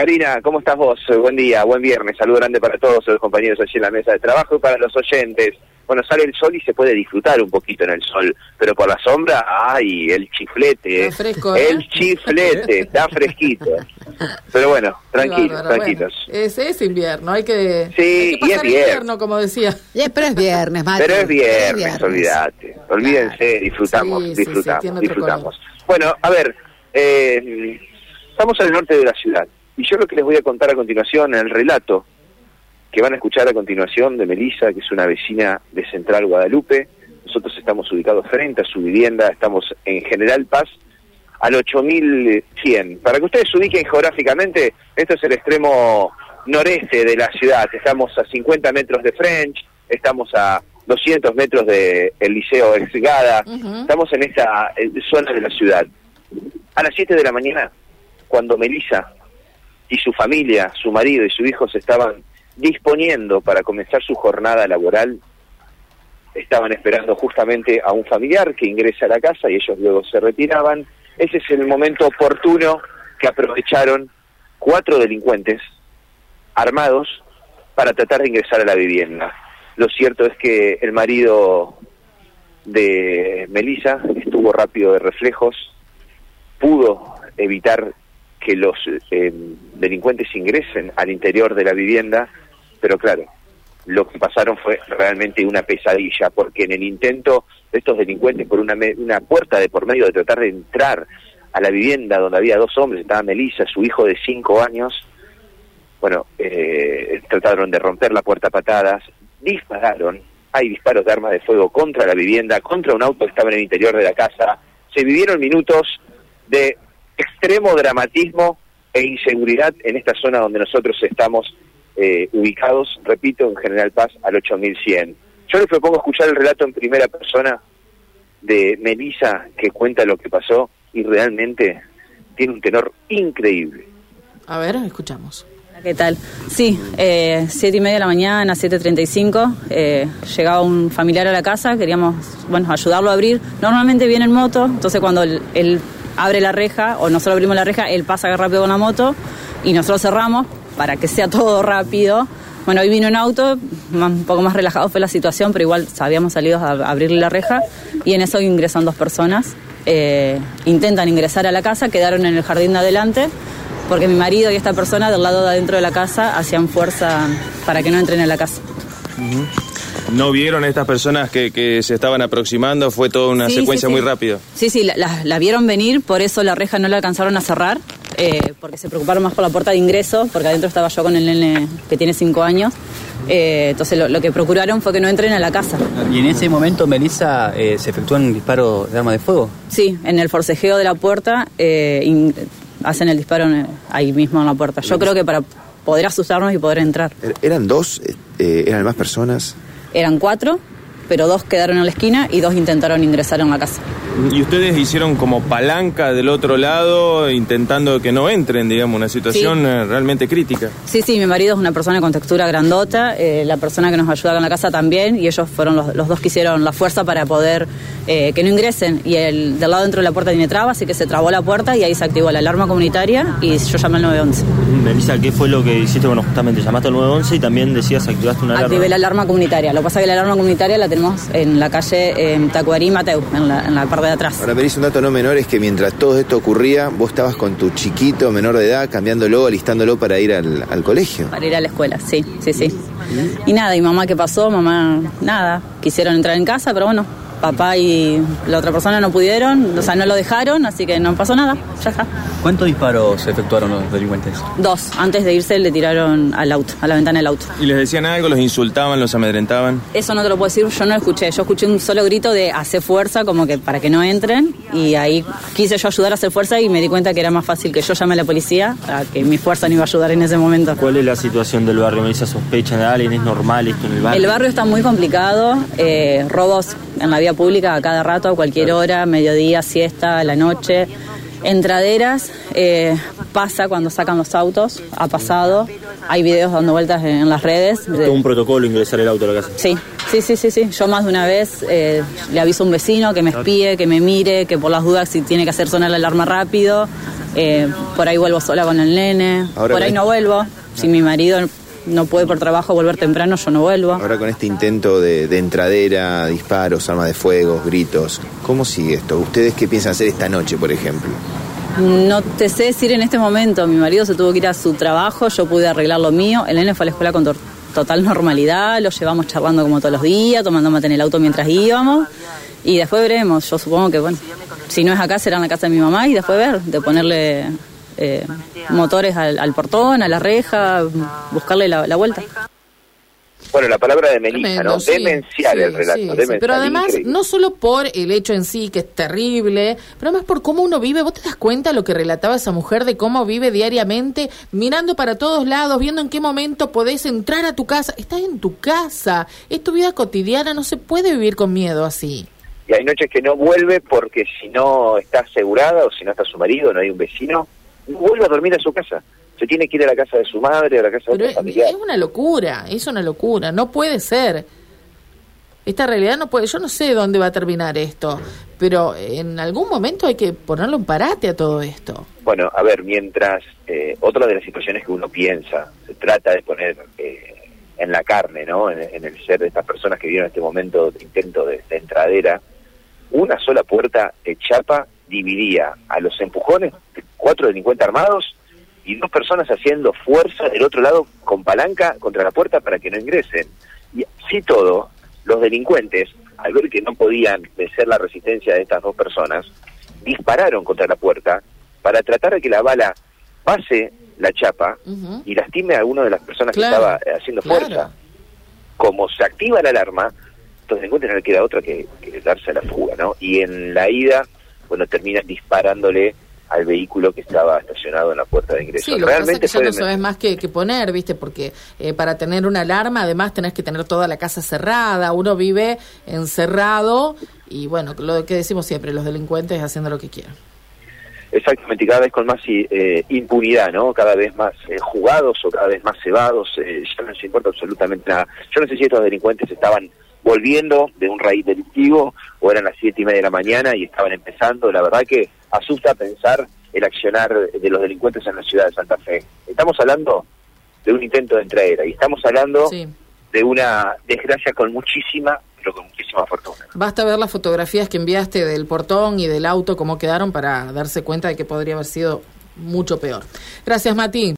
Karina, ¿cómo estás vos? Buen día, buen viernes. Saludo grande para todos los compañeros allí en la mesa de trabajo y para los oyentes. Bueno, sale el sol y se puede disfrutar un poquito en el sol, pero por la sombra, ¡ay! El chiflete. Está fresco, ¿eh? El chiflete, está fresquito. Pero bueno, tranquilos, bárbaro. tranquilos. Bueno, es, es invierno, hay que, Sí, hay que y es pasar el viernes. invierno, como decía. Eh, pero es viernes, Mati. Pero es viernes, viernes. olvídate. Olvídense, disfrutamos, Sí, sí, sí, disfrutamos, disfrutamos. Bueno, a ver, eh, estamos al norte de la ciudad. Y yo lo que les voy a contar a continuación, el relato que van a escuchar a continuación de Melisa, que es una vecina de Central Guadalupe. Nosotros estamos ubicados frente a su vivienda, estamos en General Paz, al 8100. Para que ustedes se ubiquen geográficamente, esto es el extremo noreste de la ciudad. Estamos a 50 metros de French, estamos a 200 metros del Liceo Exgada, Ujú. estamos en esta eh, zona de la ciudad. A las 7 de la mañana, cuando Melisa y su familia, su marido y su hijo se estaban disponiendo para comenzar su jornada laboral, estaban esperando justamente a un familiar que ingresa a la casa y ellos luego se retiraban. Ese es el momento oportuno que aprovecharon cuatro delincuentes armados para tratar de ingresar a la vivienda. Lo cierto es que el marido de Melissa estuvo rápido de reflejos, pudo evitar que los eh, delincuentes ingresen al interior de la vivienda, pero claro, lo que pasaron fue realmente una pesadilla, porque en el intento de estos delincuentes por una, me- una puerta de por medio de tratar de entrar a la vivienda donde había dos hombres, estaba Melissa, su hijo de cinco años, bueno, eh, trataron de romper la puerta a patadas, dispararon, hay disparos de armas de fuego contra la vivienda, contra un auto que estaba en el interior de la casa, se vivieron minutos de extremo dramatismo e inseguridad en esta zona donde nosotros estamos eh, ubicados, repito, en General Paz al 8100. Yo les propongo escuchar el relato en primera persona de Melissa que cuenta lo que pasó y realmente tiene un tenor increíble. A ver, escuchamos. ¿Qué tal? Sí, eh, siete y media de la mañana, 7.35, eh, llegaba un familiar a la casa, queríamos, bueno, ayudarlo a abrir. Normalmente viene en moto, entonces cuando él abre la reja, o nosotros abrimos la reja, él pasa rápido con la moto y nosotros cerramos para que sea todo rápido. Bueno, hoy vino en auto, un poco más relajado fue la situación, pero igual habíamos salido a a abrirle la reja y en eso ingresan dos personas. Eh, intentan ingresar a la casa, quedaron en el jardín de adelante porque mi marido y esta persona del lado de adentro de la casa hacían fuerza para que no entren en la casa. ¿No vieron a estas personas que, que se estaban aproximando? Fue toda una Sí, secuencia sí, muy rápida. Sí, sí, la, la- la vieron venir, por eso la reja no la alcanzaron a cerrar, eh, porque se preocuparon más por la puerta de ingreso, porque adentro estaba yo con el nene que tiene cinco años. Eh, entonces lo, lo que procuraron fue que no entren a la casa. Y en ese momento, Melissa, eh, se efectúa un disparo de arma de fuego. Sí, en el forcejeo de la puerta eh, in- hacen el disparo en- ahí mismo en la puerta. Yo creo que para poder asustarnos y poder entrar. Er- ¿Eran dos? Eh, ¿Eran más personas? Eran cuatro, pero dos quedaron en la esquina y dos intentaron ingresar en la casa. Y ustedes hicieron como palanca del otro lado, intentando que no entren, digamos, una situación Sí. eh, realmente crítica. Sí, sí, mi marido es una persona con textura grandota, eh, la persona que nos ayuda con la casa también, y ellos fueron los, los dos que hicieron la fuerza para poder eh, que no ingresen. Y el del lado dentro de la puerta tiene traba, así que se trabó la puerta y ahí se activó la alarma comunitaria y yo llamé al 911. Melissa, ¿qué fue lo que hiciste? Bueno, justamente llamaste al 911 y también decías activaste una alarma. Activé la alarma comunitaria. Lo que pasa es que la alarma comunitaria la tenemos en la calle eh, Tacuarí Mateu, en la, en la parte de atrás. Ahora me dice un dato no menor, es que mientras todo esto ocurría, vos estabas con tu chiquito menor de edad, cambiándolo, alistándolo para ir al, al colegio. Para ir a la escuela, sí, sí, sí. Y nada, y mamá, ¿qué pasó? Mamá, nada, quisieron entrar en casa, pero bueno, papá y la otra persona no pudieron, o sea, no lo dejaron, así que no pasó nada, ya está. ¿Cuántos disparos efectuaron los delincuentes? Dos, antes de irse le tiraron al auto, a la ventana del auto. ¿Y les decían algo? ¿Los insultaban? ¿Los amedrentaban? Eso no te lo puedo decir, yo no lo escuché, yo escuché un solo grito de hacer fuerza, como que para que no entren, y ahí quise yo ayudar a hacer fuerza y me di cuenta que era más fácil que yo llame a la policía, a que mi fuerza no iba a ayudar en ese momento. ¿Cuál es la situación del barrio? Melissa, ¿sospechan de alguien? ¿Es normal esto en el barrio? El barrio está muy complicado, eh, robos en la vía pública a cada rato, a cualquier hora, mediodía, siesta, a la noche, entraderas, eh, pasa cuando sacan los autos, ha pasado. Hay videos dando vueltas en, en las redes. de- un protocolo ingresar el auto a la casa. Sí, sí, sí, sí, sí. Yo más de una vez eh, le aviso a un vecino que me espíe, que me mire, que por las dudas si tiene que hacer sonar la alarma rápido. Eh, por ahí vuelvo sola con el nene. Ahora por ahí no vuelvo. Si mi marido no puede por trabajo volver temprano, yo no vuelvo. Ahora con este intento de, de entradera, disparos, armas de fuego, gritos, ¿cómo sigue esto? ¿Ustedes qué piensan hacer esta noche, por ejemplo? No te sé decir en este momento. Mi marido se tuvo que ir a su trabajo, yo pude arreglar lo mío. El nene fue a la escuela con to- total normalidad, lo llevamos charlando como todos los días, tomando mate en el auto mientras íbamos. Y después veremos. Yo supongo que, bueno, si no es acá, será en la casa de mi mamá y después ver, de ponerle eh, motores al, al portón, a la reja, buscarle la, la vuelta. Bueno, la palabra de Melissa, Tremendo, ¿no? sí, demencial sí, el relato, sí, sí. demencial, Pero además, increíble. no solo por el hecho en sí, que es terrible, pero además por cómo uno vive. ¿Vos te das cuenta lo que relataba esa mujer de cómo vive diariamente, mirando para todos lados, viendo en qué momento podés entrar a tu casa? Estás en tu casa, es tu vida cotidiana, no se puede vivir con miedo así. Y hay noches que no vuelve porque si no está asegurada o si no está su marido, no hay un vecino, no vuelve a dormir a su casa. Se tiene que ir a la casa de su madre, a la casa de Pero otro es, una locura, es una locura, no puede ser. Esta realidad no puede, yo no sé dónde va a terminar esto, pero en algún momento hay que ponerle un parate a todo esto. Bueno, a ver, mientras eh, otra de las situaciones que uno piensa, se trata de poner eh, en la carne, ¿no? En, en el ser de estas personas que vieron este momento de intento de, de entradera, una sola puerta de chapa dividía a los empujones, cuatro delincuentes armados y dos personas haciendo fuerza del otro lado con palanca contra la puerta para que no ingresen. Y así todo, los delincuentes, al ver que no podían vencer la resistencia de estas dos personas, dispararon contra la puerta para tratar de que la bala pase la chapa y lastime a una de las personas Claro, que estaba haciendo claro. fuerza. Como se activa la alarma, los delincuentes no le queda otra que, que darse a la fuga, ¿no? Y en la ida, bueno, terminan disparándole al vehículo que estaba estacionado en la puerta de ingreso. Sí, lo que pasa es Realmente que ya no sabes más que, que poner, ¿viste? Porque eh, para tener una alarma, además, tenés que tener toda la casa cerrada. Uno vive encerrado y, bueno, lo que decimos siempre, los delincuentes haciendo lo que quieran. Exactamente, y cada vez con más eh, impunidad, ¿no? Cada vez más eh, jugados o cada vez más cebados, eh, ya no les importa absolutamente nada. Yo no sé si estos delincuentes estaban volviendo de un raíz delictivo o eran las siete y media de la mañana y estaban empezando. La verdad que asusta pensar el accionar de los delincuentes en la ciudad de Santa Fe. Estamos hablando de un intento de entrega y estamos hablando Sí. de una desgracia con muchísima, pero con muchísima fortuna. Basta ver las fotografías que enviaste del portón y del auto, cómo quedaron, para darse cuenta de que podría haber sido mucho peor. Gracias, Mati.